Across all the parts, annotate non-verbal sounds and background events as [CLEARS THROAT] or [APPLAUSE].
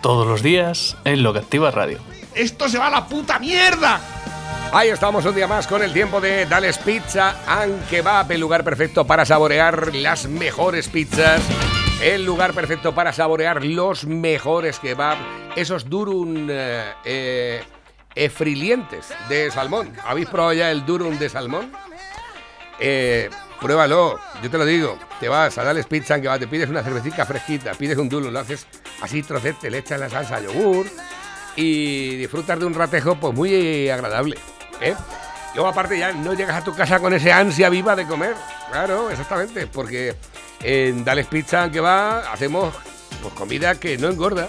Todos los días en Lo que Activa Radio. ¡Esto se va a la puta mierda! Ahí estamos un día más con el tiempo de Dales Pizza aunque va el lugar perfecto para saborear las mejores pizzas. El lugar perfecto para saborear los mejores kebab, esos durum eh, eh, efrilientes de salmón. ¿Habéis probado ya el durum de salmón? Eh, pruébalo, yo te lo digo. Te vas a darles pizza que va, te pides una cervecita fresquita, pides un durum, lo haces así trocete, le echas la salsa yogur y disfrutas de un ratejo pues muy agradable. ¿eh? Luego aparte ya no llegas a tu casa con ese ansia viva de comer. Claro, exactamente, porque en Dales Pizza que va hacemos pues comida que no engorda.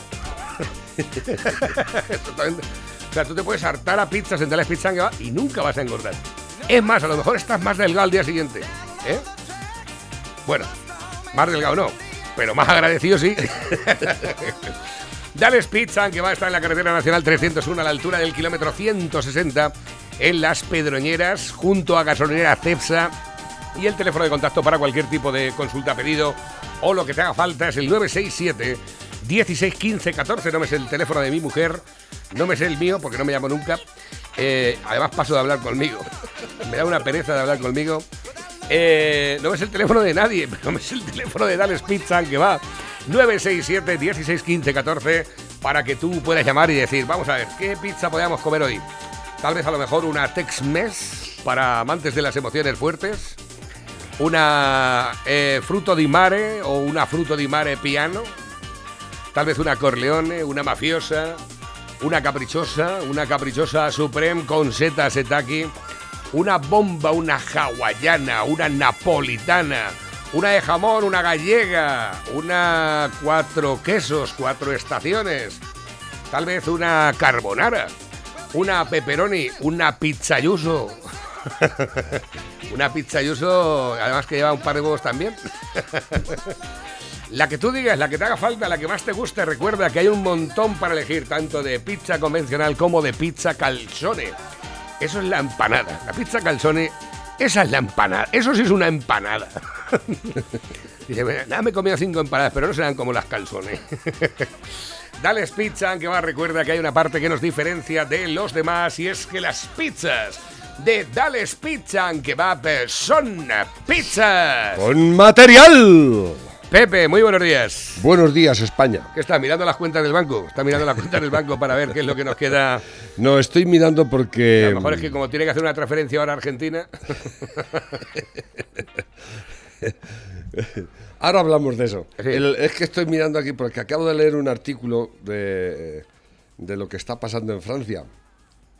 [LAUGHS] o sea, tú te puedes hartar a pizzas en Dales Pizza que va y nunca vas a engordar. Es más, a lo mejor estás más delgado al día siguiente. ¿Eh? Bueno, más delgado no, pero más agradecido sí. [LAUGHS] Dales Pizza, que va a estar en la carretera nacional 301 a la altura del kilómetro 160 en Las Pedroñeras, junto a gasolinera Cepsa. Y el teléfono de contacto para cualquier tipo de consulta, pedido o lo que te haga falta es el 967 16 15 14. No me sé el teléfono de mi mujer, no me sé el mío porque no me llamo nunca. Eh, además, paso de hablar conmigo. [LAUGHS] me da una pereza de hablar conmigo. Eh, no me sé el teléfono de nadie, [LAUGHS] pero me sé el teléfono de Dales Pizza, que va 967 16 15 14 para que tú puedas llamar y decir, vamos a ver, ¿qué pizza podemos comer hoy? Tal vez a lo mejor una Tex-Mex para amantes de las emociones fuertes. Una eh, fruto di mare o una fruto di mare piano. Tal vez una Corleone, una mafiosa, una caprichosa, una caprichosa Supreme con seta setaki. Una bomba, una hawaiana, una napolitana. Una de jamón, una gallega, una cuatro quesos, cuatro estaciones. Tal vez una carbonara una pepperoni, una pizzayuso. [LAUGHS] una pizzayuso, además que lleva un par de huevos también. [LAUGHS] la que tú digas, la que te haga falta, la que más te guste, recuerda que hay un montón para elegir, tanto de pizza convencional como de pizza calzone. Eso es la empanada. La pizza calzone, esa es la empanada. Eso sí es una empanada. [LAUGHS] Dice, nada, me he comido cinco empanadas, pero no serán como las calzones. [LAUGHS] Dales Pizza, aunque va, recuerda que hay una parte que nos diferencia de los demás y es que las pizzas de Dales Pizza, aunque va, son pizzas. Con material. Pepe, muy buenos días. Buenos días, España. ¿Qué está mirando las cuentas del banco? ¿Está mirando las cuentas del banco para ver qué es lo que nos queda? No, estoy mirando porque... A lo mejor es que como tiene que hacer una transferencia ahora a Argentina... [LAUGHS] Ahora hablamos de eso. es que estoy mirando aquí porque acabo de leer un artículo de, lo que está pasando en Francia.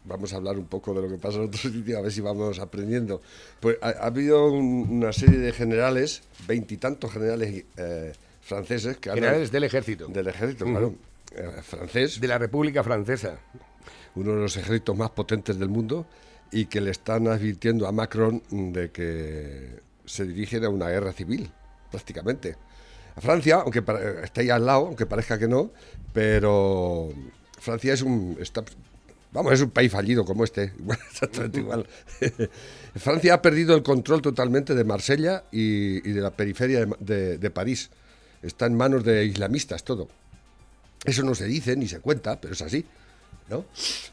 Vamos a hablar un poco de lo que pasa en otros [LAUGHS] sitios, a ver si vamos aprendiendo. Pues ha, habido una serie de generales, veintitantos generales eh, franceses. Que generales del ejército. Del ejército, claro. Eh, francés. De la República Francesa. Uno de los ejércitos más potentes del mundo y que le están advirtiendo a Macron de que se dirigen a una guerra civil prácticamente. Francia, aunque está ahí al lado, aunque parezca que no, pero Francia es un... vamos, es un país fallido como este, [LAUGHS] exactamente igual. [LAUGHS] Francia ha perdido el control totalmente de Marsella y, de la periferia de, París. Está en manos de islamistas todo. Eso no se dice ni se cuenta, pero es así. ¿no?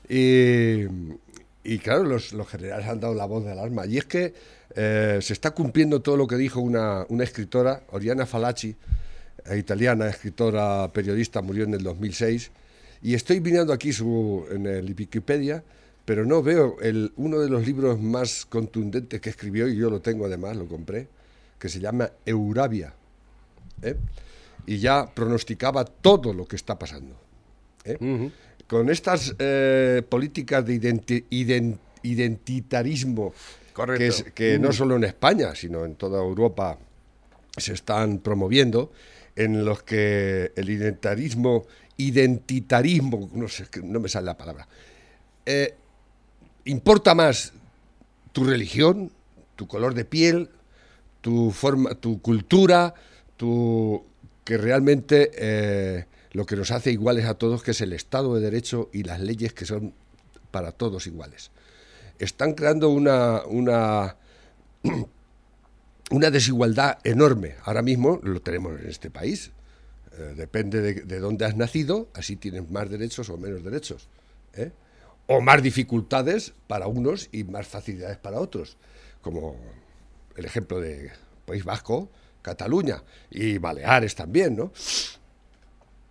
Y, claro, los, los generales han dado la voz de alarma. Y es que eh, se está cumpliendo todo lo que dijo una, escritora, Oriana Falacci, eh, italiana, escritora, periodista, murió en el 2006. Y estoy mirando aquí su, en el Wikipedia, pero no veo el, uno de los libros más contundentes que escribió, y yo lo tengo además, lo compré, que se llama Eurabia. ¿eh? Y ya pronosticaba todo lo que está pasando. Con estas políticas de identitarismo que, que no solo en España, sino en toda Europa se están promoviendo, en los que el identitarismo identitarismo, no sé, no me sale la palabra, eh, importa más tu religión, tu color de piel, tu forma, tu cultura, tu que realmente eh, lo que nos hace iguales a todos, que es el Estado de Derecho y las leyes que son para todos iguales. Están creando una, una, [CLEARS THROAT] una desigualdad enorme. Ahora mismo lo tenemos en este país. Eh, depende de, de, dónde has nacido, así tienes más derechos o menos derechos. ¿eh? O más dificultades para unos y más facilidades para otros. Como el ejemplo de País Vasco, Cataluña y Baleares también, ¿no?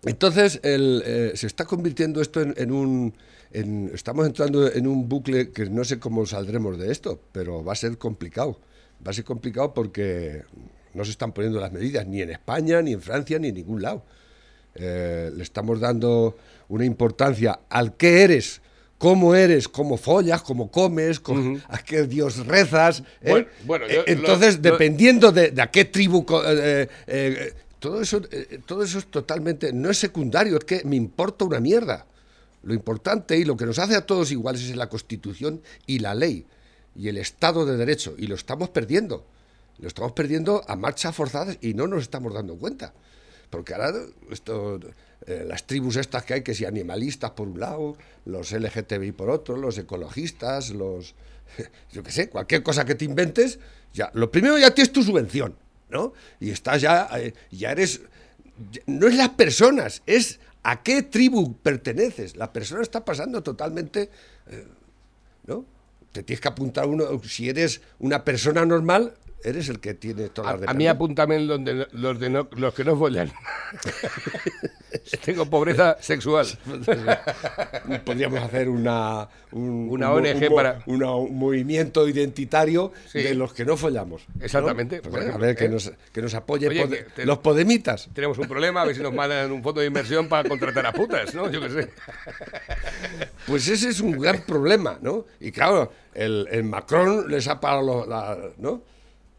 Entonces el, eh, se está convirtiendo esto en, en un... En, estamos entrando en un bucle que no sé cómo saldremos de esto, pero va a ser complicado. Va a ser complicado porque no se están poniendo las medidas ni en España, ni en Francia, ni en ningún lado. Eh, le estamos dando una importancia al qué eres, cómo eres, cómo follas, cómo comes, a qué Dios rezas. ¿eh? Bueno, bueno, yo, Entonces, lo, dependiendo de, de, a qué tribu... Eh, eh, todo, eso, todo eso es totalmente... No es secundario, es que me importa una mierda. Lo importante y lo que nos hace a todos iguales es la Constitución y la ley y el Estado de Derecho. Y lo estamos perdiendo. Lo estamos perdiendo a marchas forzadas y no nos estamos dando cuenta. Porque ahora esto, eh, las tribus estas que hay, que si animalistas por un lado, los LGTBI por otro, los ecologistas, los... [LAUGHS] Yo qué sé, cualquier cosa que te inventes, ya, lo primero ya tienes tu subvención, ¿no? Y estás ya, eh, ya eres... No es las personas, es a qué tribu perteneces. La persona está pasando totalmente... Eh, ¿No? Te tienes que apuntar uno, si eres una persona normal, eres el que tiene todas las A, a mí apúntame donde, los, de no, los que no follan. [LAUGHS] Tengo pobreza sexual. [LAUGHS] Podríamos hacer una, un, una un, ONG un, para. Una, un movimiento identitario sí. de los que no follamos. Exactamente. ¿no? Pues a ver, que, ¿eh? nos, que nos apoye Oye, pode, que te, los podemitas. Tenemos un problema, a ver si nos mandan un fondo de inversión para contratar a putas, ¿no? Yo qué sé. Pues ese es un gran problema, ¿no? Y claro, el, el Macron les ha parado la, ¿no?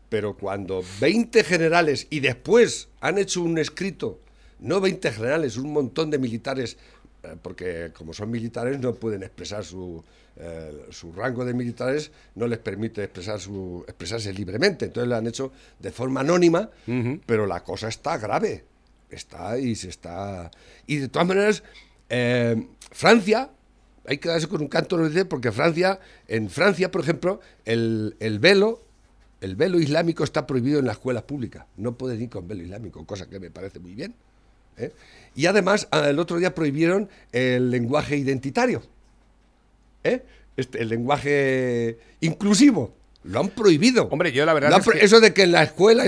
Pero cuando 20 generales y después han hecho un escrito, no 20 generales, un montón de militares, eh, porque como son militares no pueden expresar su, eh, su rango de militares, no les permite expresar su, expresarse libremente, entonces lo han hecho de forma anónima, uh -huh. pero la cosa está grave, está y se está... Y de todas maneras, eh, Francia, hay que darse con un canto porque Francia, en Francia, por ejemplo, el, el velo el velo islámico está prohibido en las escuelas públicas. No pueden ir con velo islámico, cosa que me parece muy bien. ¿eh? Y además, el otro día prohibieron el lenguaje identitario. ¿eh? Este, el lenguaje inclusivo. Lo han prohibido. Hombre, yo la verdad. Es que... Eso de que en la escuela.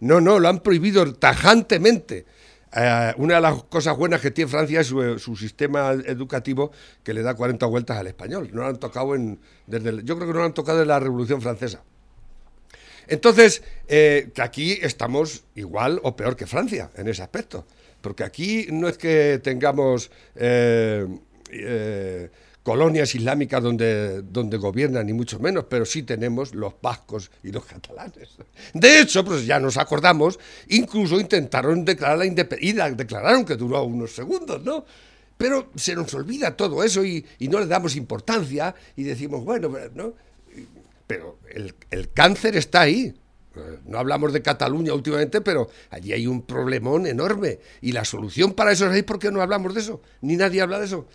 No, no, lo han prohibido tajantemente. Uh, una de las cosas buenas que tiene Francia es su, su, sistema educativo que le da 40 vueltas al español. No lo han tocado en. Desde yo creo que no lo han tocado desde la Revolución Francesa. Entonces, eh, aquí estamos igual o peor que Francia en ese aspecto. Porque aquí no es que tengamos eh, eh, colonias islámicas donde, donde gobiernan, ni mucho menos, pero sí tenemos los vascos y los catalanes. De hecho, pues ya nos acordamos, incluso intentaron declarar la independencia, declararon que duró unos segundos, ¿no? Pero se nos olvida todo eso y, y no le damos importancia y decimos, bueno, ¿no? Pero el, el, cáncer está ahí. No hablamos de Cataluña últimamente, pero allí hay un problemón enorme. Y la solución para eso es ahí, ¿por qué no hablamos de eso? Ni nadie habla de eso.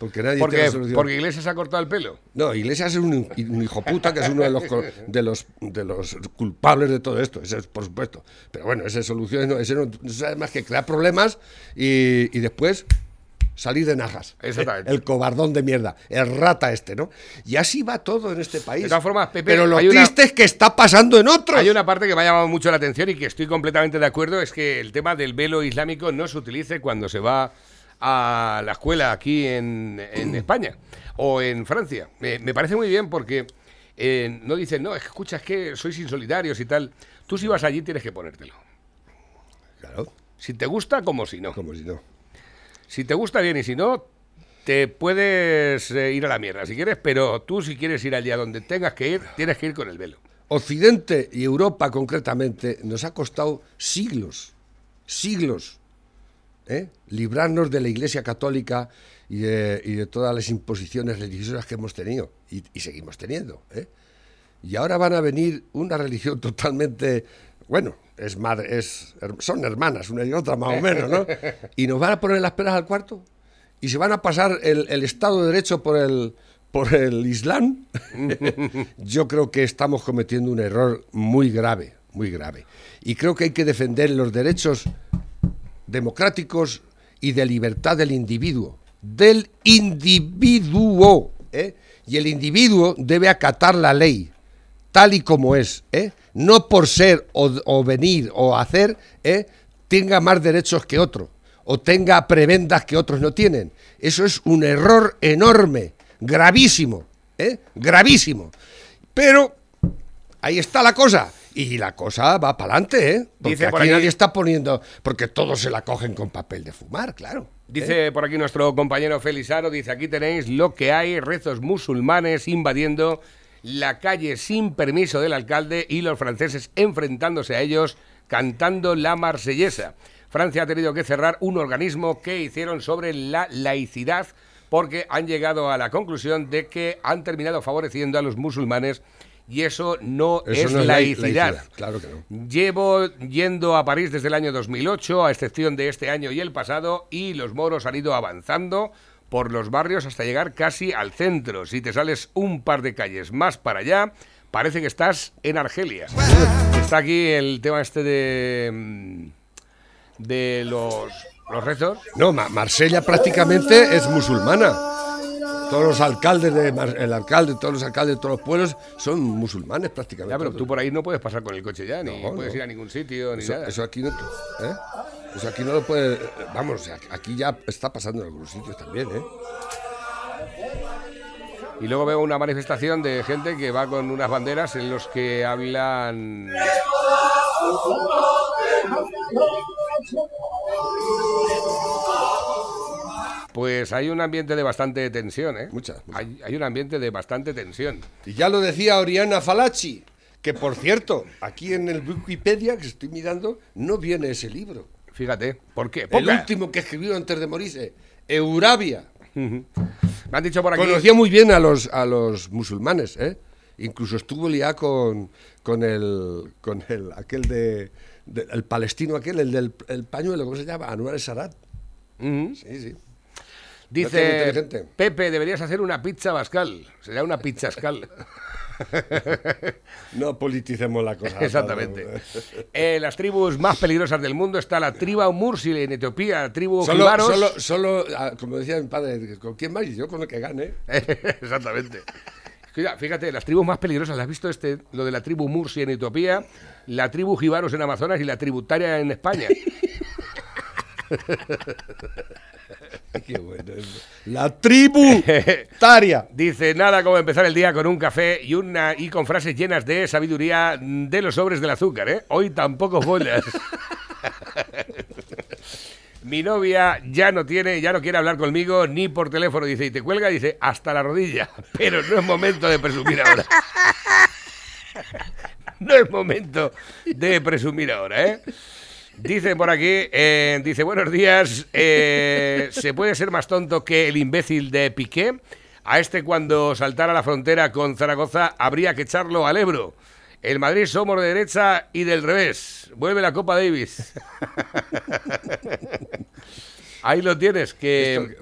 Porque nadie porque, tiene la solución. Porque Iglesias ha cortado el pelo. No, Iglesias es un, un hijo puta que es uno de los, de los, de los culpables de todo esto, ese es, por supuesto. Pero bueno, esa solución no, ese no, no sabe más que crear problemas y, y después salir de najas. Exactamente. El, cobardón de mierda, el rata este, ¿no? Y así va todo en este país. De todas formas, Pepe, Pero lo triste una, es que está pasando en otros. Hay una parte que me ha llamado mucho la atención y que estoy completamente de acuerdo, es que el tema del velo islámico no se utilice cuando se va a la escuela aquí en, en [CLEARS THROAT] España o en Francia. Me, me parece muy bien porque eh, no dicen, no, escucha, es que sois insolidarios y tal. Tú si vas allí tienes que ponértelo. Claro. Si te gusta, como si no. Como si no. Si te gusta bien y si no, te puedes eh, ir a la mierda si quieres, pero tú si quieres ir allá donde tengas que ir, tienes que ir con el velo. Occidente y Europa concretamente nos ha costado siglos, siglos, ¿eh? librarnos de la Iglesia Católica y de, todas las imposiciones religiosas que hemos tenido y, y seguimos teniendo. ¿eh? Y ahora van a venir una [LAUGHS] religión totalmente, bueno, es madre, es, son hermanas, una y otra más o menos, ¿no? Y nos van a poner las peras al cuarto y se van a pasar el, el Estado de Derecho por el, por el Islam. [LAUGHS] Yo creo que estamos cometiendo un error muy grave, muy grave. Y creo que hay que defender los derechos democráticos y de libertad del individuo. Del individuo. ¿eh? Y el individuo debe acatar la ley, tal y como es. ¿eh? No por ser o, o venir o hacer, ¿eh? tenga más derechos que otro. O tenga prebendas que otros no tienen. Eso es un error enorme, gravísimo. ¿eh? Gravísimo. Pero ahí está la cosa. Y la cosa va para adelante, ¿eh? Porque Dice por aquí aquí- nadie está poniendo. Porque todos se la cogen con papel de fumar, claro. ¿eh? Dice por aquí nuestro compañero Felizano, dice aquí tenéis lo que hay, rezos musulmanes invadiendo la calle sin permiso del alcalde y los franceses enfrentándose a ellos cantando la marsellesa. Francia ha tenido que cerrar un organismo que hicieron sobre la laicidad porque han llegado a la conclusión de que han terminado favoreciendo a los musulmanes y eso no Eso es no laicidad. laicidad, claro que no. Llevo yendo a París desde el año 2008, a excepción de este año y el pasado, y los moros han ido avanzando por los barrios hasta llegar casi al centro. Si te sales un par de calles más para allá, parece que estás en Argelia. Está aquí el tema este de, mm, de los, los rezos. No, Ma- Marsella prácticamente es musulmana. Todos los alcaldes de el alcalde, todos los alcaldes de todos los pueblos son musulmanes prácticamente. Ya, pero tú por ahí no puedes pasar con el coche ya, ni No, puedes no. ir a ningún sitio, ni eso, nada. eso aquí no, ¿eh? Eso aquí no lo puede. Vamos, aquí ya está pasando en algunos sitios también, ¿eh? Y luego veo una manifestación de gente que va con unas banderas en los que hablan. Pues hay un ambiente de bastante tensión, ¿eh? Mucha, mucha. Hay, hay un ambiente de bastante tensión. Y ya lo decía Oriana Falachi, que por cierto, aquí en el Wikipedia que estoy mirando, no viene ese libro. Fíjate, ¿por qué? El Poca. último que escribió antes de morirse, Eurabia. Me han dicho por aquí. Conocía muy bien a los, a los musulmanes, ¿eh? Incluso estuvo liado con, con el con el aquel de, de- el palestino aquel, el del el pañuelo, ¿cómo se llama? Anuar Sarat. Ujú. Sí, sí. Dice. Pepe, deberías hacer una pizza bascal. Sería una pizza escal. [LAUGHS] No politicemos la cosa. Exactamente. [LAUGHS] Eh, las tribus más peligrosas del mundo está la tribu Mursi en Etiopía, la tribu Solo, Jibaros. solo, solo, ah, como decía mi padre, ¿con quién más? Yo con el que gane. [LAUGHS] Exactamente. Fíjate, las tribus más peligrosas, ¿las has visto este? Lo de la tribu Mursi en Etiopía, la tribu Jibaros en Amazonas y la tributaria en España. [LAUGHS] Qué bueno. La tribu taria. [LAUGHS] Dice, nada como empezar el día con un café y una y con frases llenas de sabiduría de los sobres del azúcar, ¿eh? Hoy tampoco bolas. [LAUGHS] Mi novia ya no tiene, ya no quiere hablar conmigo ni por teléfono, dice, y te cuelga, dice, hasta la rodilla. Pero no es momento de presumir ahora. No es momento de presumir ahora, ¿eh? Dice por aquí, eh, dice, buenos días, eh, ¿se puede ser más tonto que el imbécil de Piqué? A este cuando saltara la frontera con Zaragoza habría que echarlo al Ebro. El Madrid somos de derecha y del revés. Vuelve la Copa Davis. [LAUGHS] Ahí lo tienes, que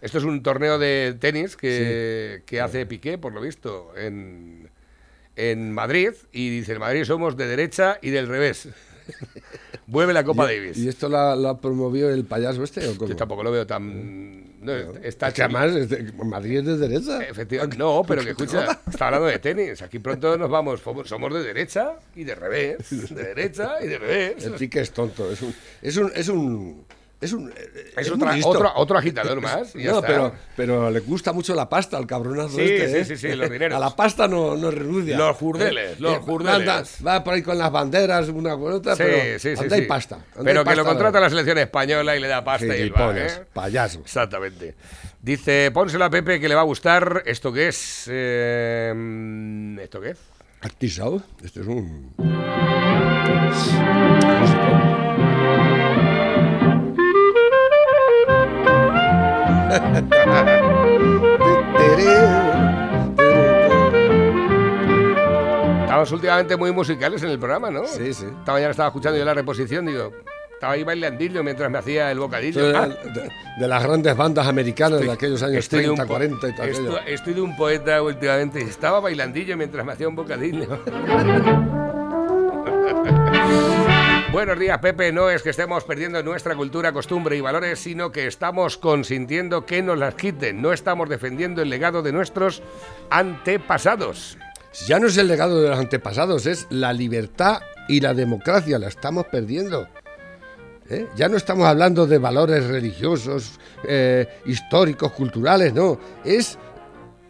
esto es un torneo de tenis que, que hace Piqué, por lo visto, en, en Madrid. Y dice, el Madrid somos de derecha y del revés. [LAUGHS] Vuelve la Copa Davis. ¿Y esto la, la promovió el payaso este o cómo? Yo tampoco lo veo tan... no, está Es que además es de- Madrid es de derecha. Efectivamente, no, pero que [LAUGHS] escucha, está hablando de tenis. Aquí pronto nos vamos, somos somos de derecha y de revés. De derecha y de revés. El pique es tonto. Es un. Es un. Es un. Es, un, eh, Es otra- listo. otro, otro agitador más. y no, pero, pero le gusta mucho la pasta al cabronazo Sí, este. sí, ¿eh? sí, sí, los dineros. A la pasta no, no renuncia. Los jurdeles, los jurdeles. anda- va por ahí con las banderas, una con otra, Sí, pero sí, sí. anda y pasta. anda Pero y que lo contrata la selección española y le da pasta y Gilipollas, ¿eh? payaso. Exactamente. Dice, pónselo a Pepe que le va a gustar. ¿Esto qué es? Eh, ¿Esto qué es? Artisau, este es un. Estamos últimamente muy musicales en el programa, ¿no? Sí, sí. Esta mañana estaba escuchando yo la reposición, digo, estaba ahí bailandillo mientras me hacía el bocadillo. De, Ah, de- de las grandes bandas americanas de aquellos años estoy de 30, un po- 40 y todo esto- aquello. estoy de un poeta últimamente. Estaba bailandillo mientras me hacía un bocadillo. [LAUGHS] Buenos días, Pepe. No es que estemos perdiendo nuestra cultura, costumbre y valores, sino que estamos consintiendo que nos las quiten. No estamos defendiendo el legado de nuestros antepasados. Ya no es el legado de los antepasados, es la libertad y la democracia, la estamos perdiendo. ¿Eh? Ya no estamos hablando de valores religiosos, eh, históricos, culturales, no. Es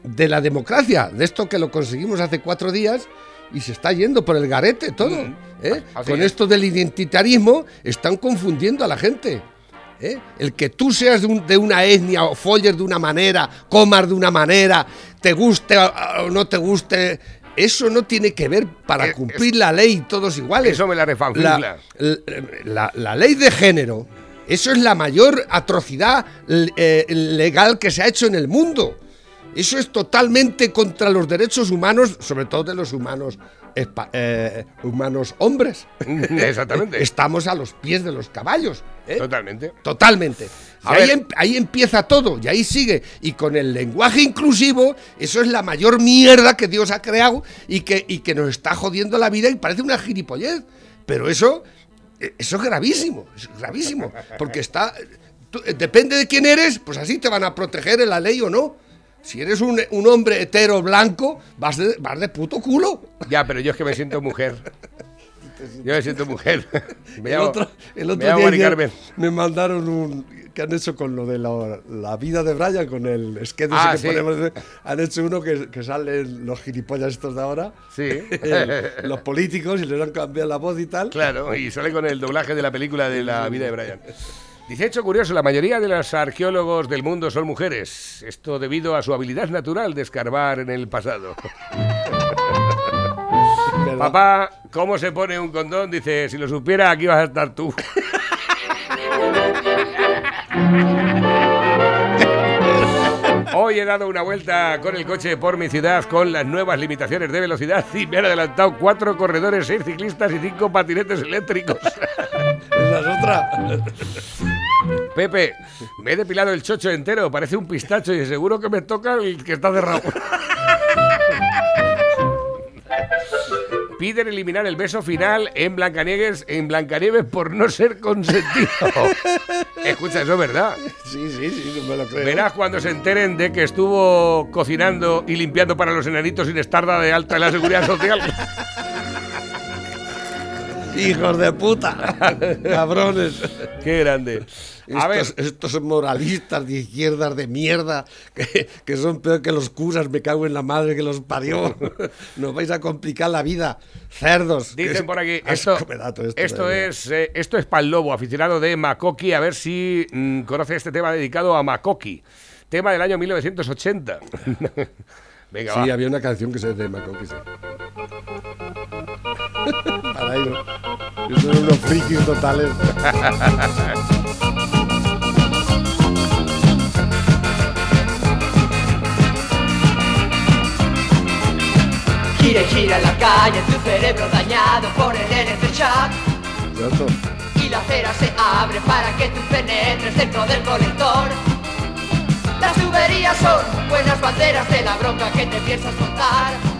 de la democracia, de esto que lo conseguimos hace cuatro días y se está yendo por el garete todo. ¿eh? Con es. esto del identitarismo están confundiendo a la gente. ¿eh? El que tú seas de, un- de una etnia o folles de una manera, comas de una manera, te guste o, no te guste, eso no tiene que ver para Eh, cumplir la ley todos iguales. Eso me la refanflinfla. La, la- la ley de género, eso es la mayor atrocidad eh, legal que se ha hecho en el mundo. Eso es totalmente contra los derechos humanos, sobre todo de los humanos, eh, humanos hombres. [LAUGHS] Exactamente. Estamos a los pies de los caballos. ¿eh? Totalmente. Totalmente. Ahí, em- ahí empieza todo, y ahí sigue. Y con el lenguaje inclusivo, eso es la mayor mierda que Dios ha creado y que, y que nos está jodiendo la vida y parece una gilipollez. Pero eso, eh, eso es gravísimo, es gravísimo. Porque está. tú- depende de quién eres, pues así te van a proteger en la ley o no. Si eres un, un hombre hetero blanco, vas de, vas de puto culo. Ya, pero yo es que me siento mujer. [LAUGHS] Yo me siento mujer. [LAUGHS] Me el llamo- otro, el me otro llamo día me mandaron un que han hecho con lo de la, la vida de Brian, con el sketch Ah, que sí. ponemos han hecho uno que, que salen los gilipollas estos de ahora, Sí. [LAUGHS] el- los políticos, y les han cambiado la voz y tal. Claro, y sale con el doblaje de la película de la vida de Brian. Dice hecho curioso, la mayoría de los arqueólogos del mundo son mujeres. Esto debido a su habilidad natural de escarbar en el pasado. [LAUGHS] Papá, ¿cómo se pone un condón? Dice, si lo supiera, aquí vas a estar tú. [LAUGHS] Hoy he dado una vuelta con el coche por mi ciudad con las nuevas limitaciones de velocidad y me han adelantado cuatro corredores, seis ciclistas y cinco patinetes eléctricos. [LAUGHS] Otra. [LAUGHS] Pepe, me he depilado el chocho entero, parece un pistacho y seguro que me toca el que está cerrado. Piden eliminar el beso final en Blancanieves, en Blancanieves por no ser consentido. [LAUGHS] Escucha, eso es verdad. Sí, sí, sí, me lo creo. Verás cuando se enteren de que estuvo cocinando y limpiando para los enanitos sin estar de alta en la seguridad social. [LAUGHS] Hijos de puta. [LAUGHS] Cabrones. Qué grande. A ver, Estos, estos moralistas de izquierdas de mierda que, que son peor que los curas, me cago en la madre que los parió. [LAUGHS] Nos vais a complicar la vida, cerdos. Dicen es- por aquí, asco esto, todo esto, es eh, esto es Pal Lobo, aficionado de Makoki, a ver si mm, conoce este tema dedicado a Makoki. Tema del año 1980. [LAUGHS] Venga, Sí, va. había una canción que se de Macoqui, sí. Yo soy unos frikis totales. Gira gira la calle, tu cerebro dañado por el electroshock ¿Cierto? Y la acera se abre para que tú penetres dentro del colector Las tuberías son buenas banderas de la bronca que te piensas contar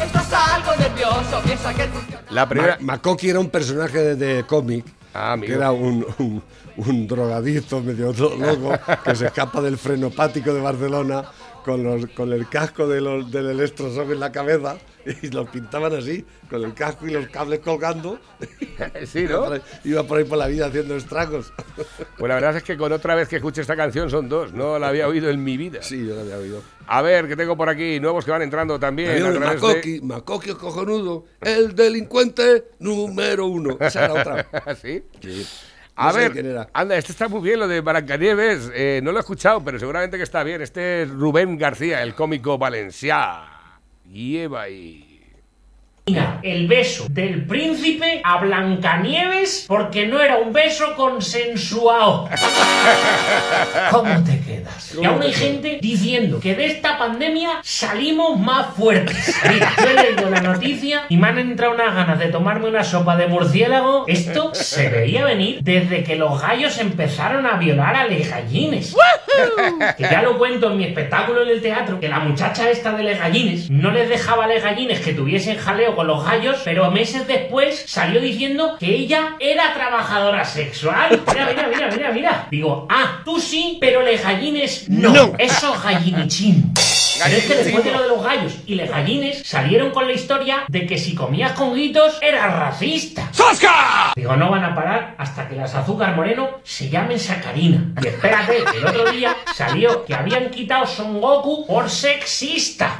Estás algo nervioso, piensa que La primera. Ma- Makoki era un personaje de, de cómic. Ah, que era un, un, un drogadicto medio lo- loco que se escapa del frenopático de Barcelona con, los, con el casco de los, del electroshock en la cabeza [LAUGHS] y lo pintaban así, con el casco y los cables colgando. [LAUGHS] Sí, ¿no? Iba por ahí por la vida haciendo estragos. [LAUGHS] Pues la verdad es que con otra vez que escuché esta canción son dos. No la había oído en mi vida. Sí, yo lo había oído. A ver, que tengo por aquí nuevos que van entrando también. A través de- Makoki, Makoki es cojonudo, el delincuente número uno. Esa era otra. ¿Sí? Sí. A No ver, anda, este está muy bien, lo de Blancanieves. Eh, no lo he escuchado, pero seguramente que está bien. Este es Rubén García, el cómico valencià. Lleva y... el beso del príncipe a Blancanieves porque no era un beso consensuado. [LAUGHS] ¿Cómo te quedas? Y aún hay gente diciendo que de esta pandemia salimos más fuertes. Mira, yo he leído la noticia y me han entrado unas ganas de tomarme una sopa de murciélago. Esto se veía venir desde que los gallos empezaron a violar a les gallines. Que ya lo cuento en mi espectáculo en el teatro, que la muchacha esta de les gallines no les dejaba a les gallines que tuviesen jaleo con los gallos, pero meses después salió diciendo que ella era trabajadora sexual. Mira, mira, mira, mira, mira. Digo, ah, tú sí, pero les gallines no. No. Eso es gallinichín. Pero es que después de lo de los gallos y les gallines salieron con la historia de que si comías con gritos eras racista. Digo, no van a parar hasta que las azúcar moreno se llamen sacarina. Y espérate, el otro día salió que habían quitado Son Goku por sexista.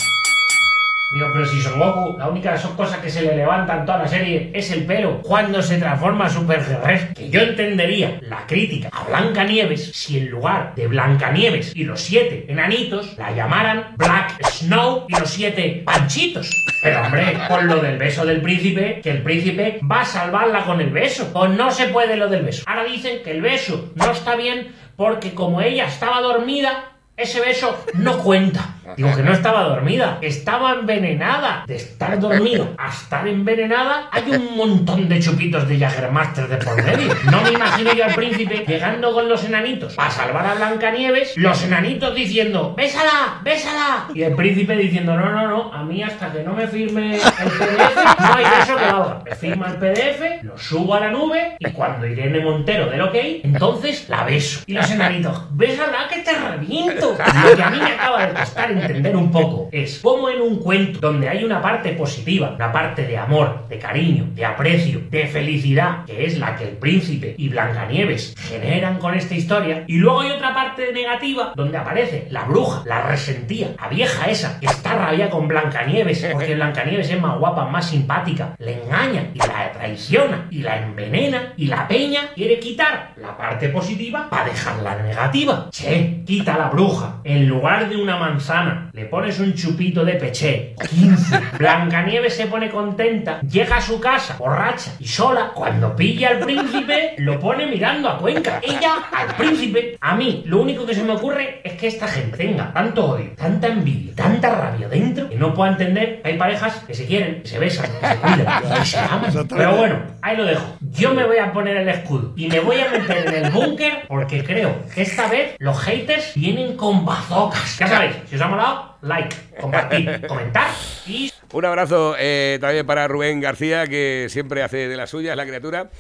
Digo, pero si Son Goku, la única cosas que se le levantan toda la serie es el pelo cuando se transforma a Super Guerrero. Que yo entendería la crítica a Blancanieves si en lugar de Blancanieves y los siete enanitos la llamaran Black Snow y los siete panchitos. Pero hombre, con lo del beso del príncipe, que el príncipe va a salvarla con el beso. O no se puede lo del beso. Ahora dicen que el beso no está bien porque como ella estaba dormida, ese beso no cuenta. Digo que no estaba dormida, estaba envenenada. De estar dormida a estar envenenada, hay un montón de chupitos de Jaggermaster de por medio. No me imagino yo al príncipe llegando con los enanitos a salvar a Blancanieves, los enanitos diciendo, ¡bésala! ¡bésala! Y el príncipe diciendo, no, no, no, a mí hasta que no me firme el PDF, no hay beso que valga. Me firma el PDF, lo subo a la nube y cuando Irene Montero del ok, entonces la beso. Y los enanitos, ¡bésala que te reviento! Lo que a mí me acaba de costar entender un poco es cómo en un cuento donde hay una parte positiva, una parte de amor, de cariño, de aprecio, de felicidad, que es la que el príncipe y Blancanieves generan con esta historia, y luego hay otra parte negativa donde aparece la bruja, la resentía, la vieja esa, que está rabia con Blancanieves, porque Blancanieves es más guapa, más simpática, le engaña y traiciona y la envenena y la peña quiere quitar la parte positiva para dejar la negativa. Che, quita la bruja. En lugar de una manzana, le pones un chupito de peché. 15. [LAUGHS] Blancanieves se pone contenta, llega a su casa, borracha y sola. Cuando pilla al príncipe, lo pone mirando a Cuenca. Ella al príncipe. A mí, lo único que se me ocurre es que esta gente tenga tanto odio, tanta envidia, tanta rabia dentro, que no pueda entender que hay parejas que se quieren, que se besan, que se cuidan, que se aman. Pero bueno, ahí lo dejo. Yo me voy a poner el escudo y me voy a meter en el búnker porque creo que esta vez los haters vienen con bazocas. Ya sabéis, si os ha molado, like, compartir, [LAUGHS] comentar y Un abrazo eh, también para Rubén García, que siempre hace de las suyas la criatura.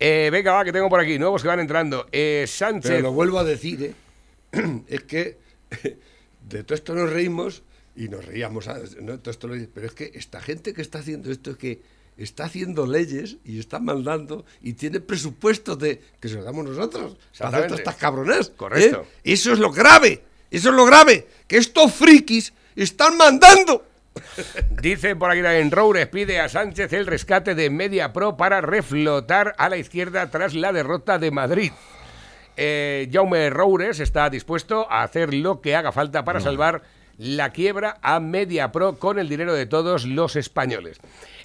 Eh, venga, va, que tengo por aquí, nuevos que van entrando. Eh, Sánchez. Pero lo vuelvo a decir, ¿eh? [CLEARS THROAT] es que [LAUGHS] de todo esto nos reímos y nos reíamos, ¿no? Todo esto lo- pero es que esta gente que está haciendo esto es que está haciendo leyes y está mandando y tiene presupuestos de que se los damos nosotros. Todas estas cabronas. ¿eh? Correcto. Eso es lo grave. Eso es lo grave. Que estos frikis están mandando. [LAUGHS] Dice por aquí en Roures pide a Sánchez el rescate de Media Pro para reflotar a la izquierda tras la derrota de Madrid. Eh, Jaume Roures está dispuesto a hacer lo que haga falta para salvar la quiebra a Media Pro con el dinero de todos los españoles.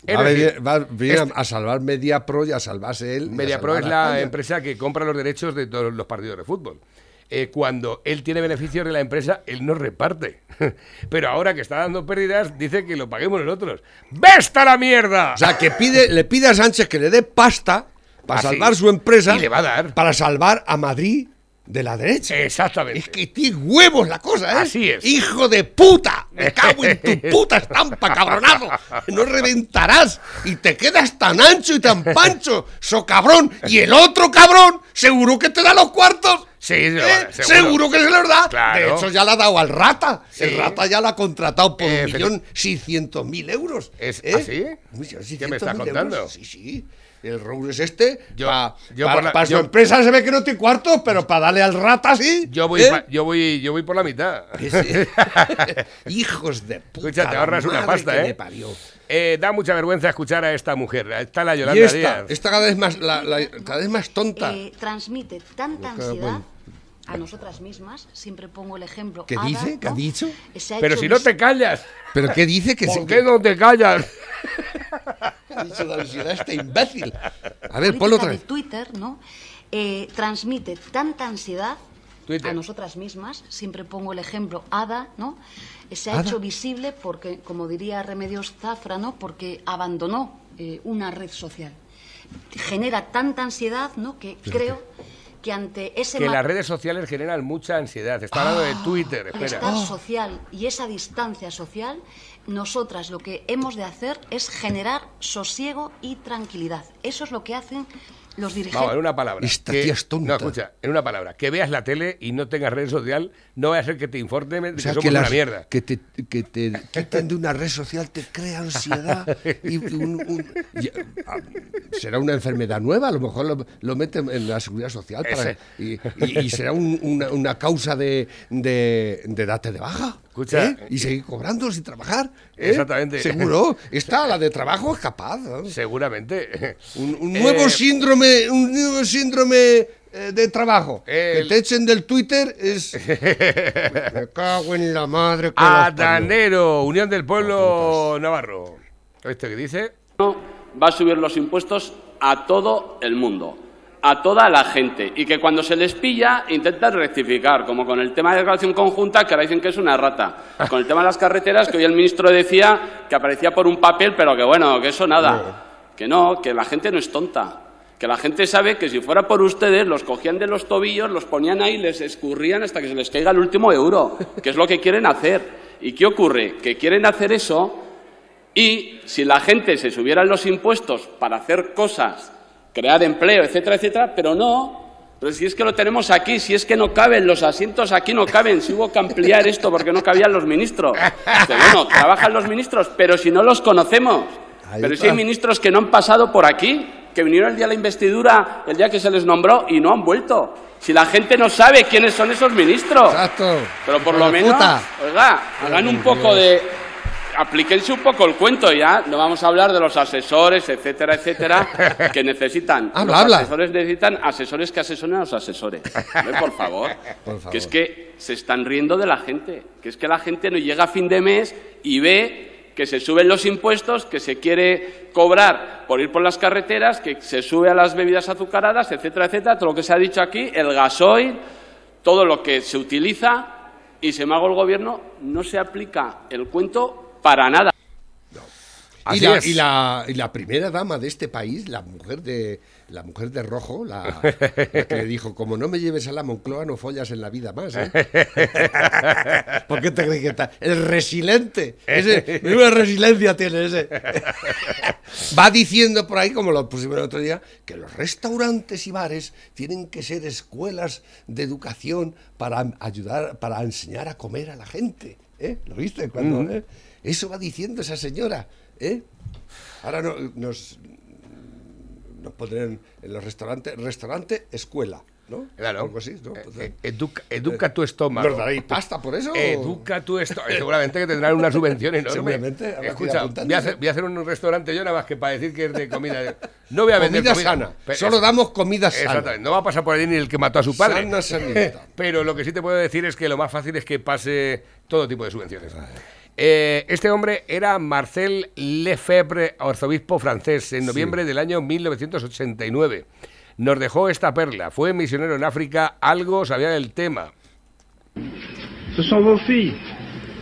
Va a decir, va a este- salvar Media Pro y a salvarse él. y a Media Pro salvar es la España. empresa que compra los derechos de todos los partidos de fútbol. Eh, cuando él tiene beneficios de la empresa, él no reparte. [LAUGHS] Pero ahora que está dando pérdidas, dice que lo paguemos nosotros. ¡Vesta la mierda! O sea, que pide, le pide a Sánchez que le dé pasta para Ah, salvar su empresa. Y le va a dar. Para salvar a Madrid de la derecha. Exactamente. Es que tiene huevos la cosa, ¿eh? Así es. ¡Hijo de puta! ¡Me [LAUGHS] cago en tu puta estampa, cabronazo! No reventarás y te quedas tan ancho y tan pancho, so cabrón. Y el otro cabrón, seguro que te da los cuartos. Sí, ¿Eh? seguro. seguro. que se los da. Claro. De hecho, ya le ha dado al rata. Sí. El rata ya la ha contratado por un millón seiscientos mil euros. Es- ¿eh? ¿ah, ¿Qué me estás 600.000 contando? euros. Sí, sí. El Roures este, Yo- pa- yo pa- por la- pa su yo- empresa se ve que no tiene cuartos, pero para darle al rata sí. Yo voy, ¿eh? pa- yo voy, yo voy por la mitad. [LAUGHS] Hijos de puta. Escucha, te ahorras una pasta, que ¿eh? me parió. Eh, Da mucha vergüenza escuchar a esta mujer. Está la Y Yolanda esta, Díaz. esta cada vez más, la- la- cada vez más tonta. Eh, transmite tanta ansiedad. A nosotras mismas. Siempre pongo el ejemplo. ¿Qué Ada, dice? ¿Qué ha dicho? Ha Pero si no te callas. ¿Pero qué dice? Que [LAUGHS] ¿Por se- qué no te callas? [LAUGHS] ha dicho de ansiedad este imbécil? A ver, ponlo otra vez. Twitter, ¿no? Eh, transmite tanta ansiedad Twitter. a nosotras mismas. Siempre pongo el ejemplo Ada, ¿no? Eh, Se ha Ada. hecho visible porque, como diría Remedios Zafra, ¿no? Porque abandonó eh, una red social. Genera tanta ansiedad, ¿no? Que creo que ante ese Que ma- las redes sociales generan mucha ansiedad. Está hablando de Twitter, el espera. estar social y esa distancia social, nosotras lo que hemos de hacer es generar sosiego y tranquilidad. Eso es lo que hacen los dirigentes. Vamos, en una palabra. Esta que- tía es tonta. No, escucha, en una palabra. Que veas la tele y no tengas red social, no va a ser que te informen de O que sea, somos una mierda. que te, que te quiten de una red social te crea ansiedad. Y un- un- y- ah, será una enfermedad nueva, a lo mejor lo, lo meten en la seguridad social para- y, y- y será un- una, una causa de, de, de date de baja. Escucha, ¿eh? Y seguir cobrando sin trabajar. ¿eh? Exactamente. Seguro. Esta, la de trabajo, es capaz. ¿no? Seguramente. Un, un nuevo Eh, síndrome, un nuevo síndrome eh, de trabajo. Que El- te echen del Twitter es. [LAUGHS] Me cago en la madre que. Adanero, Unión del Pueblo Navarro. ¿Este que dice? va a subir los impuestos a todo el mundo, a toda la gente, y que cuando se les pilla intentan rectificar, como con el tema de declaración conjunta, que ahora dicen que es una rata, con el tema de las carreteras, que hoy el ministro decía que aparecía por un papel, pero que bueno, que eso nada, que no, que la gente no es tonta. Que la gente sabe que si fuera por ustedes, los cogían de los tobillos, los ponían ahí, les escurrían hasta que se les caiga el último euro, que es lo que quieren hacer. ¿Y qué ocurre? Que quieren hacer eso y si la gente se subiera los impuestos para hacer cosas, crear empleo, etcétera, etcétera, pero no. Pero si es que lo tenemos aquí, si es que no caben, los asientos aquí no caben, si hubo que ampliar esto porque no cabían los ministros. Bueno, trabajan los ministros, pero si no los conocemos. Pero si hay ministros que no han pasado por aquí, que vinieron el día de la investidura, el día que se les nombró y no han vuelto. Si la gente no sabe quiénes son esos ministros. Exacto. Pero por lo menos, oiga, hagan un poco de... Aplíquense un poco el cuento ya. No vamos a hablar de los asesores, etcétera, etcétera, [LAUGHS] que necesitan. Habla, los habla. asesores necesitan asesores que asesoren a los asesores. Por favor. [LAUGHS] Por favor. Que es que se están riendo de la gente. Que es que la gente no llega a fin de mes y ve que se suben los impuestos, que se quiere cobrar por ir por las carreteras, que se sube a las bebidas azucaradas, etcétera, etcétera. Todo lo que se ha dicho aquí, el gasoil, todo lo que se utiliza y se me hago el gobierno, no se aplica el cuento para nada. Y Así la, es. y, la, y la primera dama de este país, la mujer de la mujer de rojo, la, la que le dijo, como no me lleves a la Moncloa, no follas en la vida más. ¿eh? [LAUGHS] ¿Por qué te crees que está? El resiliente. Ese, [LAUGHS] una resiliencia tiene ese. Va diciendo por ahí, como lo pusimos el otro día, que los restaurantes y bares tienen que ser escuelas de educación para ayudar, para enseñar a comer a la gente. ¿eh? ¿Lo viste? Cuando, eh? Eso va diciendo esa señora. ¿eh? Ahora no- nos, nos pondrán en los restaurantes, restaurante, escuela, ¿no? Claro. Algo así, ¿no? Eh, eh, educa, educa tu estómago. ¿Nos daréis pasta por eso? Educa tu estómago. Seguramente que tendrán una subvención enorme. Seguramente, Escucha, voy a, hacer, voy a hacer un restaurante yo nada más que para decir que es de comida. No voy a vender comida, comida, sana. pero- Solo damos comida sana. Exactamente. No va a pasar por ahí ni el que mató a su padre. Sana, sanita. [LAUGHS] Pero lo que sí te puedo decir es que lo más fácil es que pase todo tipo de subvenciones. Eh, este hombre era Marcel Lefebvre, arzobispo francés, en noviembre del año 1989. Nos dejó esta perla. Fue misionero en África, algo sabía del tema.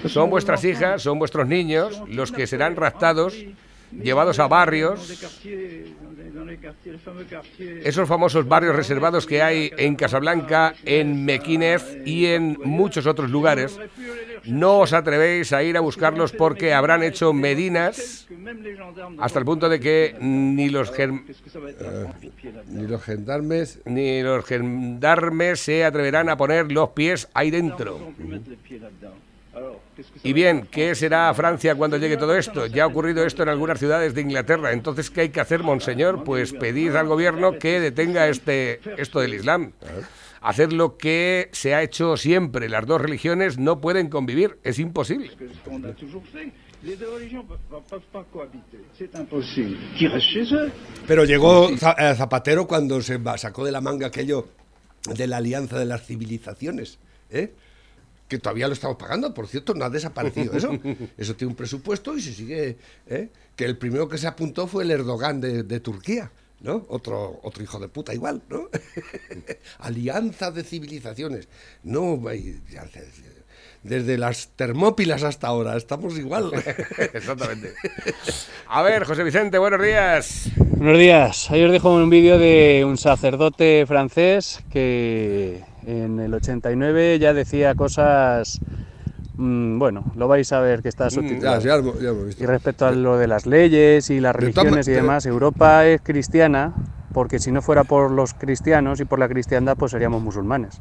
Son vuestras hijas, son vuestros niños, los que serán raptados, llevados a barrios, esos famosos barrios reservados que hay en Casablanca, en Mequinez y en muchos otros lugares. No os atrevéis a ir a buscarlos porque habrán hecho medinas hasta el punto de que ni los, germ- Ni los gendarmes. ni los gendarmes se atreverán a poner los pies ahí dentro. Y bien, ¿qué será Francia cuando llegue todo esto? Ya ha ocurrido esto en algunas ciudades de Inglaterra. Entonces, ¿qué hay que hacer, monseñor? Pues pedir al gobierno que detenga este, esto del Islam. Hacer lo que se ha hecho siempre. Las dos religiones no pueden convivir. Es imposible. Pero llegó eh, Zapatero cuando se va- sacó de la manga aquello de la alianza de las civilizaciones. ¿eh? Que todavía lo estamos pagando, por cierto, no ha desaparecido eso. [LAUGHS] Eso tiene un presupuesto y se sigue. ¿eh? Que el primero que se apuntó fue el Erdogan de, de Turquía. ¿no? Otro, otro hijo de puta igual, ¿no? [LAUGHS] Alianza de civilizaciones. No, hay- desde las Termópilas hasta ahora, estamos igual. [LAUGHS] Exactamente. A ver, José Vicente, buenos días. Buenos días. Ayer dejo un vídeo de un sacerdote francés que en el 89 ya decía cosas. mm, bueno, lo vais a ver que está Mm, subtitulado. ya, ya lo- ya visto. Y respecto a lo de las leyes y las religiones y demás, Europa es cristiana porque si no fuera por los cristianos y por la cristiandad, pues seríamos musulmanes.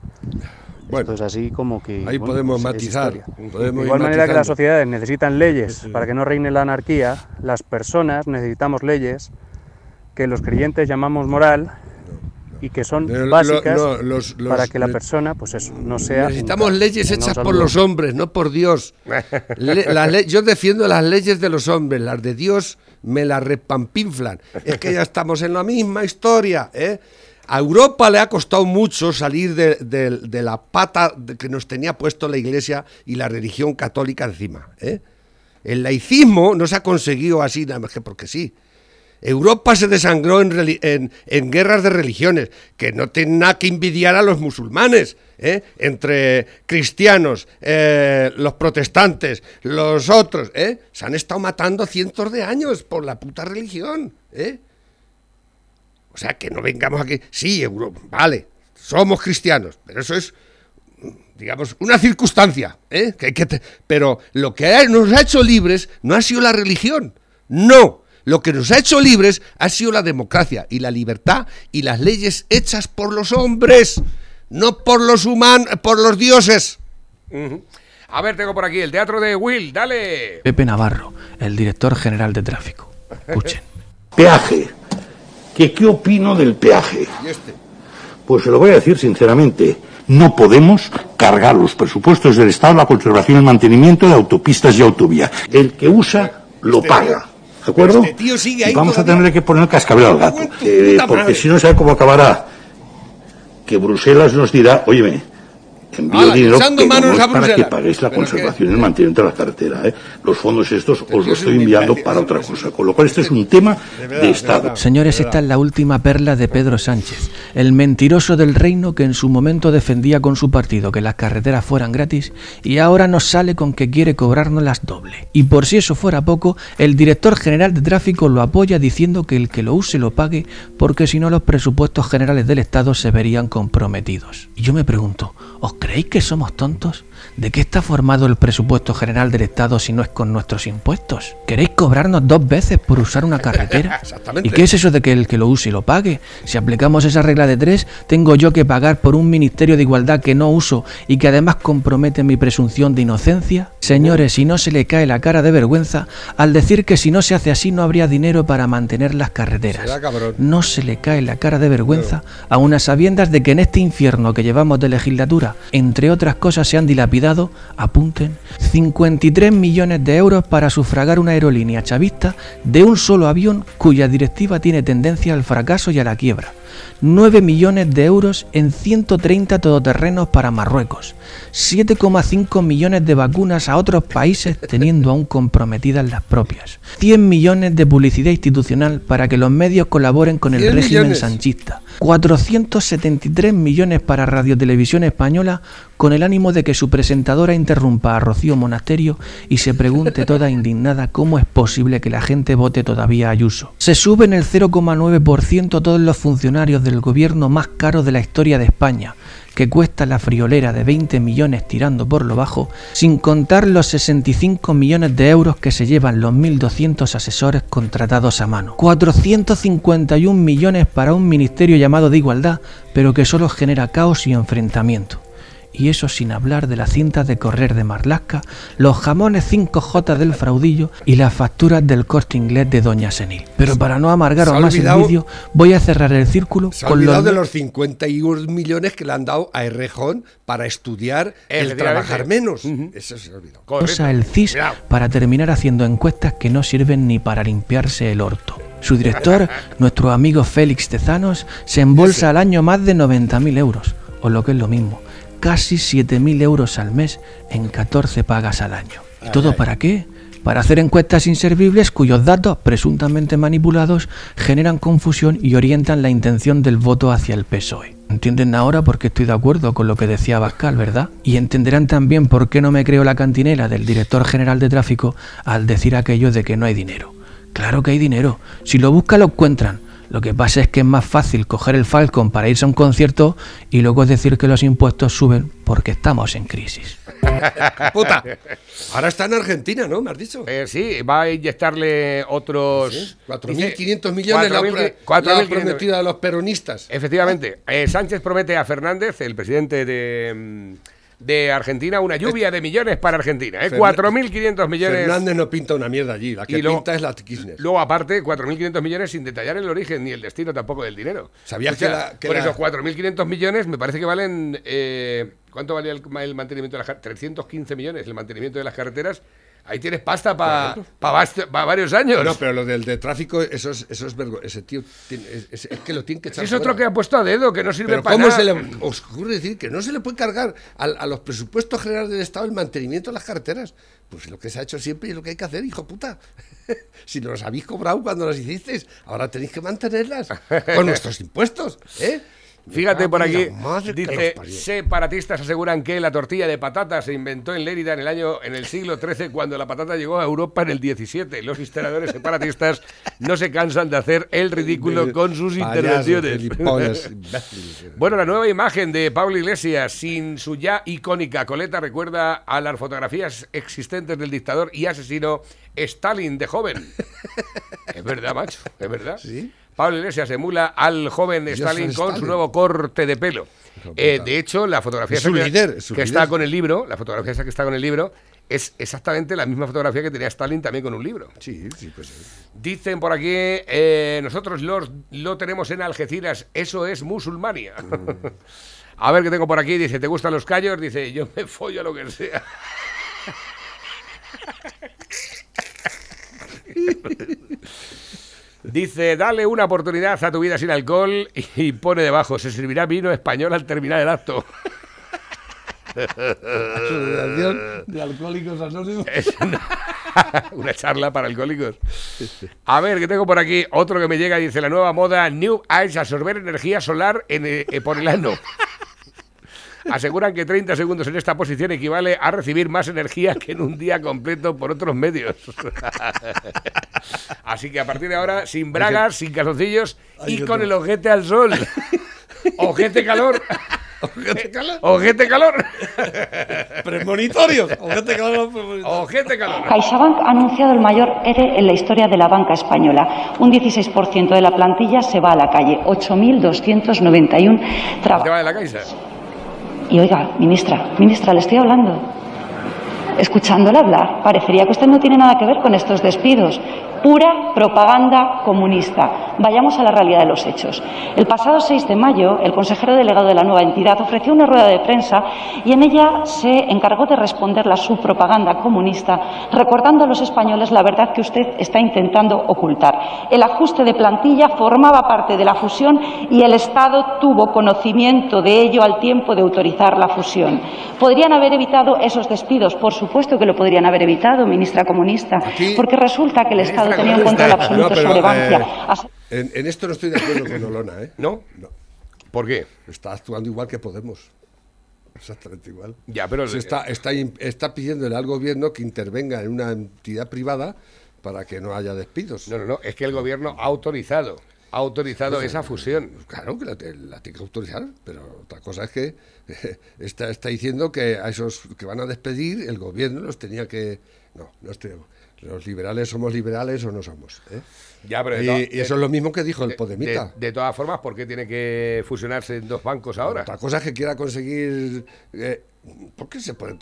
Bueno, Esto es así como que. ahí bueno, podemos pues es matizar. podemos De igual manera que las sociedades necesitan leyes para que no reine la anarquía, las personas necesitamos leyes que los creyentes llamamos moral y que son Pero lo- básicas no, los- los- para que la persona, pues eso, no sea. Necesitamos un- leyes hechas por los hombres, no por Dios. Le- las le- yo defiendo las leyes de los hombres, las de Dios me las repampinflan. Es que ya estamos en la misma historia. ¿eh? A Europa le ha costado mucho salir de, la pata que nos tenía puesto la Iglesia y la religión católica encima. ¿eh? El laicismo no se ha conseguido así, nada más que porque sí. Europa se desangró en guerras de religiones, que no tienen nada que envidiar a los musulmanes, ¿eh? entre cristianos, eh, los protestantes, los otros, ¿eh? se han estado matando cientos de años por la puta religión. ¿eh? O sea, que no vengamos aquí, sí, Europa, vale, somos cristianos, pero eso es, digamos, una circunstancia, ¿eh? que hay que te- pero lo que nos ha hecho libres no ha sido la religión, no. Lo que nos ha hecho libres ha sido la democracia y la libertad y las leyes hechas por los hombres, no por los humanos, por los dioses. A ver, tengo por aquí el teatro de Will, dale. Pepe Navarro, el director general de tráfico. Escuchen. Peaje. ¿Qué, ¿Qué opino del peaje? Este. Pues se lo voy a decir sinceramente. No podemos cargar los presupuestos del Estado la conservación y el mantenimiento de autopistas y autovías. El que usa lo Este paga. ¿De acuerdo? este tío sigue ahí Y vamos a tenerle que poner cascabel al gato. Eh, porque si no sabe cómo acabará. Que Bruselas nos dirá, óyeme, envío Hala, dinero manos no es para que paguéis la que- conservación y el mantenimiento de la carretera. ¿eh? Los fondos estos os los es estoy enviando para otra cosa. Con lo cual este es un tema de Estado. Señores, esta es la última perla de Pedro Sánchez, el mentiroso del reino que en su momento defendía con su partido que las carreteras fueran gratis y ahora nos sale con que quiere cobrarnos las doble. Y por si eso fuera poco, el director general de tráfico lo apoya diciendo que el que lo use lo pague porque si no los presupuestos generales del Estado se verían comprometidos. Y yo me pregunto, ¿os creéis que somos tontos? ¿De qué está formado el presupuesto general del Estado si no es con nuestros impuestos? ¿Queréis cobrarnos dos veces por usar una carretera? [LAUGHS] Exactamente. ¿Y qué es eso de que el que lo use lo pague? Si aplicamos esa regla de tres, tengo yo que pagar por un Ministerio de Igualdad que no uso y que además compromete mi presunción de inocencia. Señores, si no se le cae la cara de vergüenza al decir que si no se hace así no habría dinero para mantener las carreteras. Será. No se le cae la cara de vergüenza a unas sabiendas de que en este infierno que llevamos de legislatura, entre otras cosas, se han dilapidado, apunten, 53 millones de euros para sufragar una aerolínea chavista de un solo avión cuya directiva tiene tendencia al fracaso y a la quiebra. 9 millones de euros en 130 todoterrenos para Marruecos, 7,5 millones de vacunas a otros países teniendo aún comprometidas las propias, 100 millones de publicidad institucional para que los medios colaboren con el 100 régimen millones. sanchista, 473 millones para Radio Televisión Española con el ánimo de que su presentadora interrumpa a Rocío Monasterio y se pregunte toda indignada cómo es posible que la gente vote todavía a Ayuso. Se suben el 0,9% todos los funcionarios del gobierno más caro de la historia de España, que cuesta la friolera de 20 millones tirando por lo bajo, sin contar los 65 millones de euros que se llevan los 1.200 asesores contratados a mano. 451 millones para un ministerio llamado de igualdad, pero que solo genera caos y enfrentamiento. Y eso sin hablar de las cintas de correr de Marlasca, los jamones 5J del fraudillo y las facturas del corte inglés de Doña Senil. Pero para no ha más el vídeo, voy a cerrar el círculo Se ha con los... de los 51 millones que le han dado a Errejón para estudiar el trabajar menos. Eso se ha olvidado. Usa el CIS Cuidado. para terminar haciendo encuestas que no sirven ni para limpiarse el orto. Su director, [LAUGHS] nuestro amigo Félix Tezanos, se embolsa al año más de 90.000 euros, o lo que es lo mismo, casi 7.000 euros al mes en 14 pagas al año. ¿Y todo para qué? Para hacer encuestas inservibles cuyos datos, presuntamente manipulados, generan confusión y orientan la intención del voto hacia el PSOE. Entienden ahora por qué estoy de acuerdo con lo que decía Bascal, ¿verdad? Y entenderán también por qué no me creo la cantinela del director general de tráfico al decir aquello de que no hay dinero. Claro que hay dinero. Si lo buscan lo encuentran. Lo que pasa es que es más fácil coger el Falcon para irse a un concierto y luego decir que los impuestos suben porque estamos en crisis. [LAUGHS] Puta. Ahora está en Argentina, ¿no? Me has dicho. Eh, sí, va a inyectarle otros... 4.500 millones la, 4, la prometida a los peronistas. Efectivamente. Eh, Sánchez promete a Fernández, el presidente de... de Argentina, una lluvia de millones para Argentina. ¿eh? 4.500 millones. Fernández no pinta una mierda allí. La que Y luego- pinta es la Kirchner. Luego, aparte, 4.500 millones sin detallar el origen ni el destino tampoco del dinero. ¿Sabías O sea, que la- que Por la- esos 4.500 millones me parece que valen... eh, ¿Cuánto valía el, el mantenimiento de las carreteras? 315 millones el mantenimiento de las carreteras. Ahí tienes pasta para varios años. No, pero lo del de tráfico, eso es, eso es vergo- Ese tío tiene- es, es- es que lo tiene que echar es otro que ha puesto a dedo, que no sirve Pero para ¿cómo nada. se le os ocurre decir que no se le puede cargar a, a los presupuestos generales del Estado el mantenimiento de las carreteras? Pues lo que se ha hecho siempre y lo que hay que hacer, hijo puta. [LAUGHS] si nos habéis cobrado cuando las hicisteis, ahora tenéis que mantenerlas con [LAUGHS] nuestros impuestos, ¿eh? Fíjate por aquí, dice, separatistas aseguran que la tortilla de patata se inventó en Lérida en el año en el siglo XIII cuando la patata llegó a Europa en el XVII. Los historiadores separatistas no se cansan de hacer el ridículo con sus intervenciones. [LAUGHS] Bueno, la nueva imagen de Pablo Iglesias sin su ya icónica coleta recuerda a las fotografías existentes del dictador y asesino Stalin de joven. [LAUGHS] es verdad, macho, es verdad. Pablo Iglesias emula al joven Stalin con su nuevo corte de pelo. Eh, de hecho, la fotografía Es que, líder, es su que líder. está con el libro, la fotografía esa que está con el libro, es exactamente la misma fotografía que tenía Stalin también con un libro. Sí, sí, pues sí. Dicen por aquí, eh, nosotros los, lo tenemos en Algeciras, eso es musulmania. Mm. [LAUGHS] A ver qué tengo por aquí, dice, ¿te gustan los callos? Dice, yo me follo a lo que sea. [LAUGHS] Dice, dale una oportunidad a tu vida sin alcohol [LAUGHS] y pone debajo, se servirá vino español al terminar el acto. [LAUGHS] Asociación de Alcohólicos Anónimos. Es una, [LAUGHS] una charla para alcohólicos. A ver, que tengo por aquí otro que me llega y dice la nueva moda New Eyes, absorber energía solar en, eh, por el ano. Aseguran que 30 segundos en esta posición equivale a recibir más energía que en un día completo por otros medios. [LAUGHS] Así que a partir de ahora, sin bragas, sin calzoncillos y con el ojete al sol. [LAUGHS] Ojete calor. ¿Ojete calor? Ojete calor. Premonitorios. Ojete calor. Ojete calor. CaixaBank ha anunciado el mayor ERE en la historia de la banca española. Un 16% de la plantilla se va a la calle. 8.291 Te trabajadores. va de la caixa. Y oiga, ministra, ministra, le estoy hablando. Escuchándola hablar, parecería que usted no tiene nada que ver con estos despidos. Pura propaganda comunista. Vayamos a la realidad de los hechos. El pasado 6 de mayo, el consejero delegado de la nueva entidad ofreció una rueda de prensa y en ella se encargó de responderle a su propaganda comunista, recordando a los españoles la verdad que usted está intentando ocultar. El ajuste de plantilla formaba parte de la fusión y el Estado tuvo conocimiento de ello al tiempo de autorizar la fusión. ¿Podrían haber evitado esos despidos? Por supuesto que lo podrían haber evitado, ministra comunista, porque resulta que el Estado tenía un control absoluto No, pero, sobre eh, en, en esto no estoy de acuerdo con Olona, ¿eh? ¿No? No. ¿Por qué? Está actuando igual que Podemos. Exactamente igual. Ya, pero- Se está, está, in- está pidiéndole al gobierno que intervenga en una entidad privada para que no haya despidos. No, no, no, es que el gobierno ha autorizado, ha autorizado Pues, esa fusión. Claro que la tiene que autorizar, pero otra cosa es que [LAUGHS] está, está diciendo que a esos que van a despedir, el gobierno los tenía que... No, no estoy... Los liberales somos liberales o no somos. ¿eh? Ya, pero de y, eso es lo mismo que dijo el De, Podemita. de todas formas, ¿por qué tiene que fusionarse en dos bancos ahora? Otra cosa es que quiera conseguir... eh, ¿Por qué se puede...?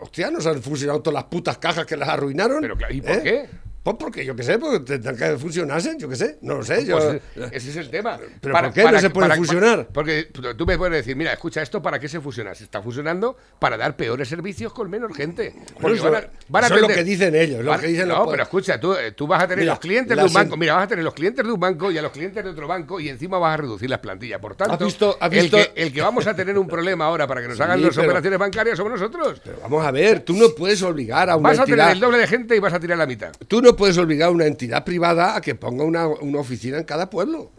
Hostia, nos han fusionado todas las putas cajas que las arruinaron. Pero, ¿y por ¿eh? qué? Pues porque yo qué sé, porque tendrán que fusionarse, yo qué sé, no lo sé. Yo, Pues ese es el tema. ¿Pero por qué no se puede fusionar? Porque tú me puedes decir, mira, escucha esto, ¿para qué se fusiona? Se está fusionando para dar peores servicios con menos gente. Porque eso- van a- van a eso es lo que dicen ellos, lo que dicen No, pero escucha, tú, eh, tú vas a tener Mira, los clientes de un banco, mira, vas a tener los clientes de un banco y a los clientes de otro banco y encima vas a reducir las plantillas. Por tanto, ¿Has visto- has el, que, el que vamos a tener un problema ahora para que nos Sí, hagan las pero- operaciones bancarias somos nosotros. Vamos a ver, tú no puedes obligar a una Vas a tener el doble de gente y vas a tirar la mitad. Tú no puedes obligar a una entidad privada a que ponga una, una oficina en cada pueblo.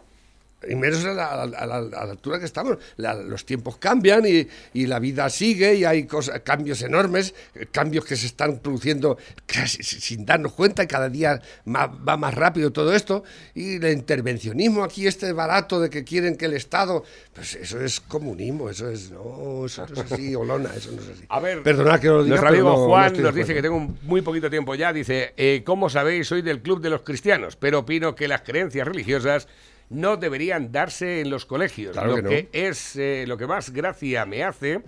Y menos a la, a la- a altura que estamos. La- los tiempos cambian y, y la vida sigue y hay cosas, cambios enormes, eh, cambios que se están produciendo casi sin darnos cuenta y cada día más- va más rápido todo esto. Y el intervencionismo aquí, este barato de que quieren que el Estado, pues eso es comunismo, eso es, no, eso no es así, [LAUGHS] Olona, eso no es así. A ver, Perdonad que lo diga, nuestro amigo no- Juan nos dice que tengo muy poquito tiempo ya. Dice, eh, ¿cómo sabéis? Soy del club de los cristianos, pero opino que las creencias religiosas no deberían darse en los colegios. Claro lo que no. que es eh, lo que más gracia me hace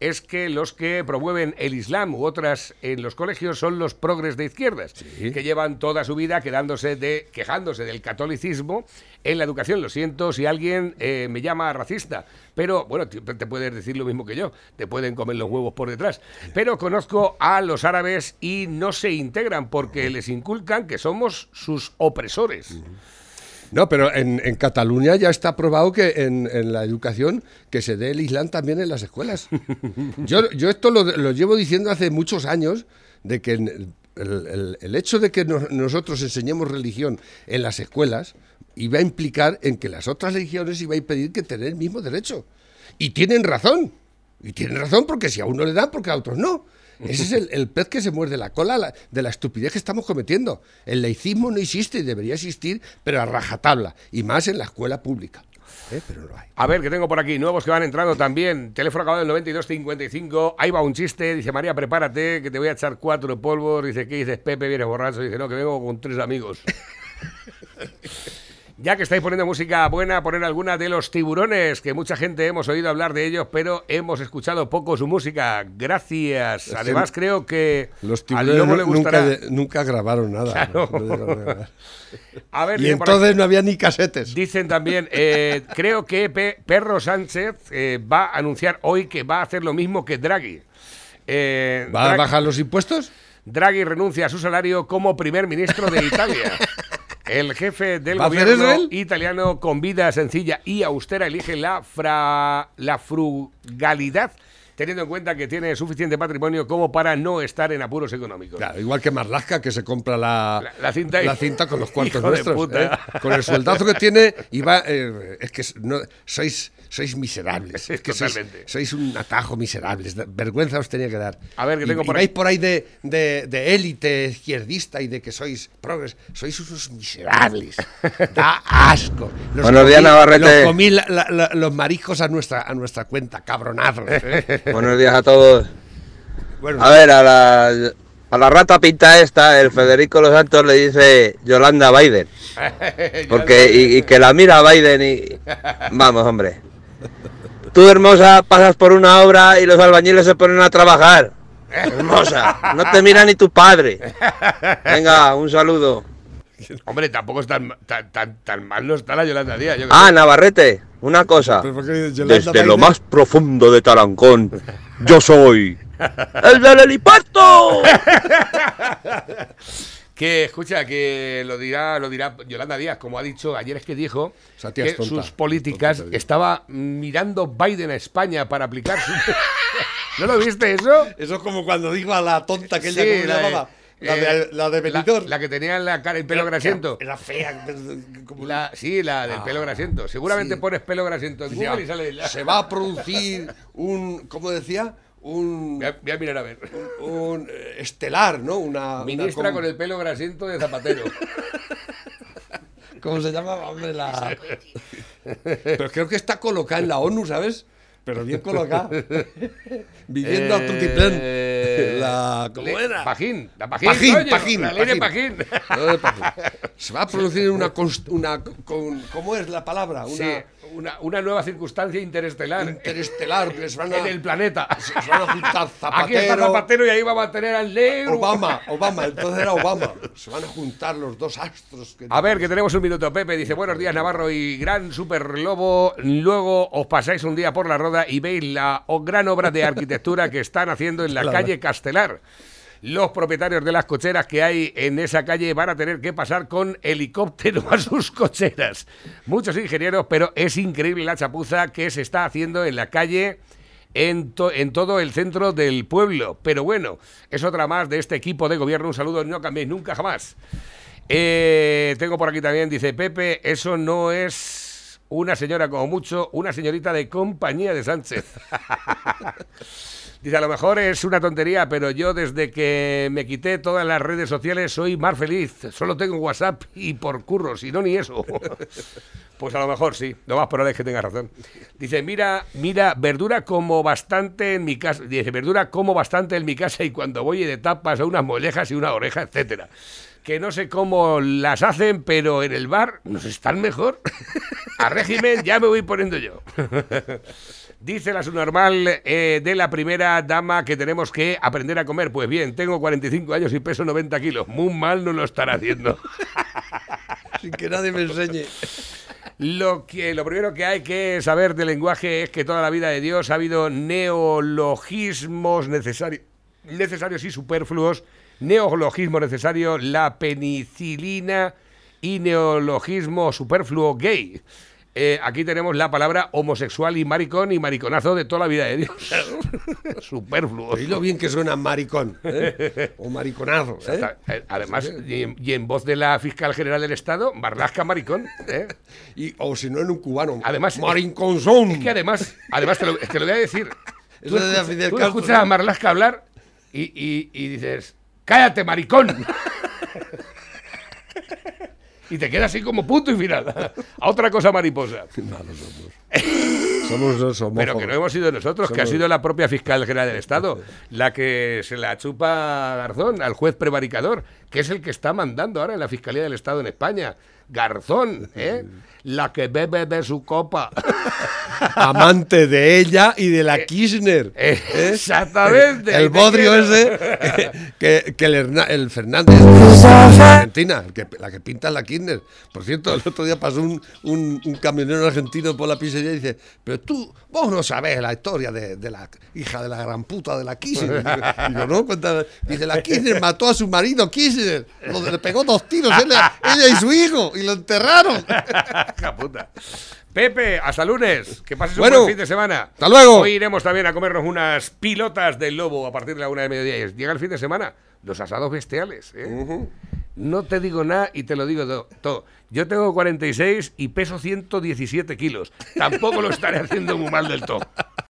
es que los que promueven el Islam u otras en los colegios son los progres de izquierdas, que llevan toda su vida quedándose de, quejándose del catolicismo en la educación. Lo siento si alguien eh, me llama racista, pero bueno, te, te puedes decir lo mismo que yo, te pueden comer los huevos por detrás. Pero conozco a los árabes y no se integran porque les inculcan que somos sus opresores. No, pero en, en Cataluña ya está probado que en, en la educación que se dé el Islam también en las escuelas. [LAUGHS] Yo, yo esto lo, lo llevo diciendo hace muchos años, de que el, el- el hecho de que nos- nosotros enseñemos religión en las escuelas iba a implicar en que las otras religiones iba a impedir que tener el mismo derecho. Y tienen razón. Y tienen razón porque si a uno le dan, porque a otros no. Ese es el, el pez que se muerde la cola la- de la estupidez que estamos cometiendo. El laicismo no existe y debería existir, pero a rajatabla, y más en la escuela pública. ¿Eh? Pero no hay. A ver, que tengo por aquí nuevos que van entrando también. Teléfono acabado del 9255. Ahí va un chiste. Dice María, prepárate, que te voy a echar cuatro polvos. Dice, ¿qué dices, Pepe? Vienes borracho. Dice, no, que vengo con tres amigos. [LAUGHS] Ya que estáis poniendo música buena, poner alguna de los tiburones, que mucha gente hemos oído hablar de ellos, pero hemos escuchado poco su música. Gracias. Además, creo que Los al tiburones lobo le nu- nunca, grabaron nada. Claro. No. A ver, y entonces no había ni casetes. Dicen también, eh, creo que Pe- Perro Sánchez eh, va a anunciar hoy que va a hacer lo mismo que Draghi. Eh, ¿Va a bajar los impuestos? Draghi renuncia a su salario como primer ministro de Italia. [LAUGHS] El jefe del ¿Va a hacer gobierno italiano con vida sencilla y austera elige la, fra- la frugalidad, teniendo en cuenta que tiene suficiente patrimonio como para no estar en apuros económicos. Claro, igual que Marlaska, que se compra la, La- la cinta la cinta con los cuartos [LAUGHS] nuestros. ¿eh? Con el sueldazo que tiene, y va, eh, es que no, sois, sois miserables. [LAUGHS] Es que sois, Totalmente. sois un atajo miserables. Vergüenza os tenía que dar. A ver, que Y- tengo y por vais ahí- por ahí de, de, de élite izquierdista y de que sois progres. Sois unos miserables. [LAUGHS] Da asco. Los Buenos días, Navarrete. Los comí la- la- la- los mariscos a nuestra, a nuestra cuenta, cabronazos. ¿eh? [LAUGHS] Buenos días a todos. Bueno, A ver, a la, a la rata pinta esta, el Federico Los Santos le dice Yolanda Biden. Porque, y, y que la mira Biden y... Vamos, hombre. Tú, hermosa, pasas por una obra y los albañiles se ponen a trabajar. Hermosa, no te mira ni tu padre. Venga, un saludo. Hombre, tampoco es tan, tan, tan, tan mal no está la Yolanda Díaz. yo Ah, sé. Navarrete, una cosa. Pero ¿por qué Yolanda Desde lo más profundo de Tarancón, yo soy [LAUGHS] el del helipuerto. [LAUGHS] Que escucha, que lo dirá, lo dirá Yolanda Díaz, como ha dicho ayer es que dijo que tonta. sus políticas estaba mirando Biden a España para aplicar su... [LAUGHS] ¿No lo viste eso? Eso es como cuando digo a la tonta que ella Sí, ¿cómo se la de- eh, de, la de Benidorm. La, que tenía en la cara el pelo grasiento. Era fea. como- La- sí, la del Ah, pelo grasiento. Seguramente sí. pones pelo grasiento en Google y sale... la- Se va a producir un, ¿cómo decía? Un, Voy a, voy a mirar a ver. un eh, estelar, ¿no? Una, Ministra una con el pelo grasiento de Zapatero. ¿Cómo se llamaba? Hombre, la... Pero creo que está colocada en la ONU, ¿sabes? Pero bien colocada. [LAUGHS] Viviendo a tutiplén. Eh, La, ¿Cómo le- era? Pajín, la Pajín, Pajín, coño, Pajín, la ley de Pajín. Pajín. No, de Pajín. Se va a producir una, const- una con, ¿cómo es la palabra? Una, Sí. Una, una nueva circunstancia interestelar. Interestelar, que se van a, En el planeta. se van a juntar Zapatero. [LAUGHS] Aquí está Zapatero y ahí vamos a tener al negro. Obama, Obama, entonces era Obama. Se van a juntar los dos astros. Que A ver, que tenemos un minuto. Pepe dice, buenos días Navarro y gran super lobo. Luego os pasáis un día por la roda y veis la gran obra de arquitectura que están haciendo en la Claro. calle Castelar. Los propietarios de las cocheras que hay en esa calle van a tener que pasar con helicóptero a sus cocheras. Muchos ingenieros, pero es increíble la chapuza que se está haciendo en la calle en, to- en todo el centro del pueblo. Pero bueno, es otra más de este equipo de gobierno. Un saludo, no cambiéis nunca jamás. Eh, tengo por aquí también, dice Pepe, eso no es una señora como mucho, una señorita de compañía de Sánchez. [LAUGHS] Dice, a lo mejor es una tontería, pero yo desde que me quité todas las redes sociales soy más feliz. Solo tengo WhatsApp y por curro, si no ni eso. [LAUGHS] Pues a lo mejor sí, lo más probable es que tenga razón. Dice, mira, mira, verdura como bastante en mi casa. Dice, verdura como bastante en mi casa y cuando voy de tapas a unas mollejas y una oreja, etcétera. Que no sé cómo las hacen, pero en el bar nos están mejor. [LAUGHS] A régimen ya me voy poniendo yo. [LAUGHS] Dice la subnormal eh, de la primera dama que tenemos que aprender a comer. Pues bien, tengo 45 años y peso 90 kilos. Muy mal no lo estará haciendo. [LAUGHS] Sin que nadie me enseñe. Lo, que, lo primero que hay que saber del lenguaje es que toda la vida de Dios ha habido neologismos necesarios, necesarios y superfluos. Neologismo necesario, la penicilina y neologismo superfluo gay. Eh, aquí tenemos la palabra homosexual y maricón y mariconazo de toda la vida de Dios. [LAUGHS] Superfluo. Y lo bien que suena maricón. ¿eh? [LAUGHS] O mariconazo. ¿eh? Eh, Además, y en, y en voz de la fiscal general del Estado, Marlasca Maricón. ¿eh? [LAUGHS] Y, o si no en un cubano. Además, Marinconzón. Es que además, además te lo, te lo voy a decir. Eso Tú, de escuchas- Fidel tú escuchas a ¿no? Marlaska hablar y, y- y dices, cállate, maricón. Y te quedas así como punto y final. [LAUGHS] A otra cosa mariposa. Somos dos homófobos. Pero que no hemos sido nosotros, que ha Somos- sido la propia fiscal general del Estado, la que se la chupa a Garzón, al juez prevaricador, que es el que está mandando ahora en la Fiscalía del Estado en España. Garzón, ¿eh? La que bebe de su copa. [LAUGHS] Amante de ella y de la Kirchner. ¿eh? Exactamente. El bodrio ese [LAUGHS] que, que el, Herna- el Fernández de Argentina, el que, la que pinta es la Kirchner. Por cierto, el otro día pasó un, un- un camionero argentino por la pizzería y dice, pero tú, vos no sabés la historia de, de la hija de la gran puta de la Kirchner. Y yo, no, cuéntame. Dice, la Kirchner mató a su marido Kirchner, lo- le pegó dos tiros, ella, ella y su hijo, y lo enterraron. [LAUGHS] Puta. Pepe, hasta lunes. Que pases Bueno, un buen fin de semana. hasta luego. Hoy iremos también a comernos unas pilotas del lobo a partir de la una de mediodía. Llega el fin de semana. Los asados bestiales. ¿eh? No te digo nada y te lo digo do- todo. Yo tengo 46 y peso 117 kilos. Tampoco lo estaré haciendo muy mal del todo.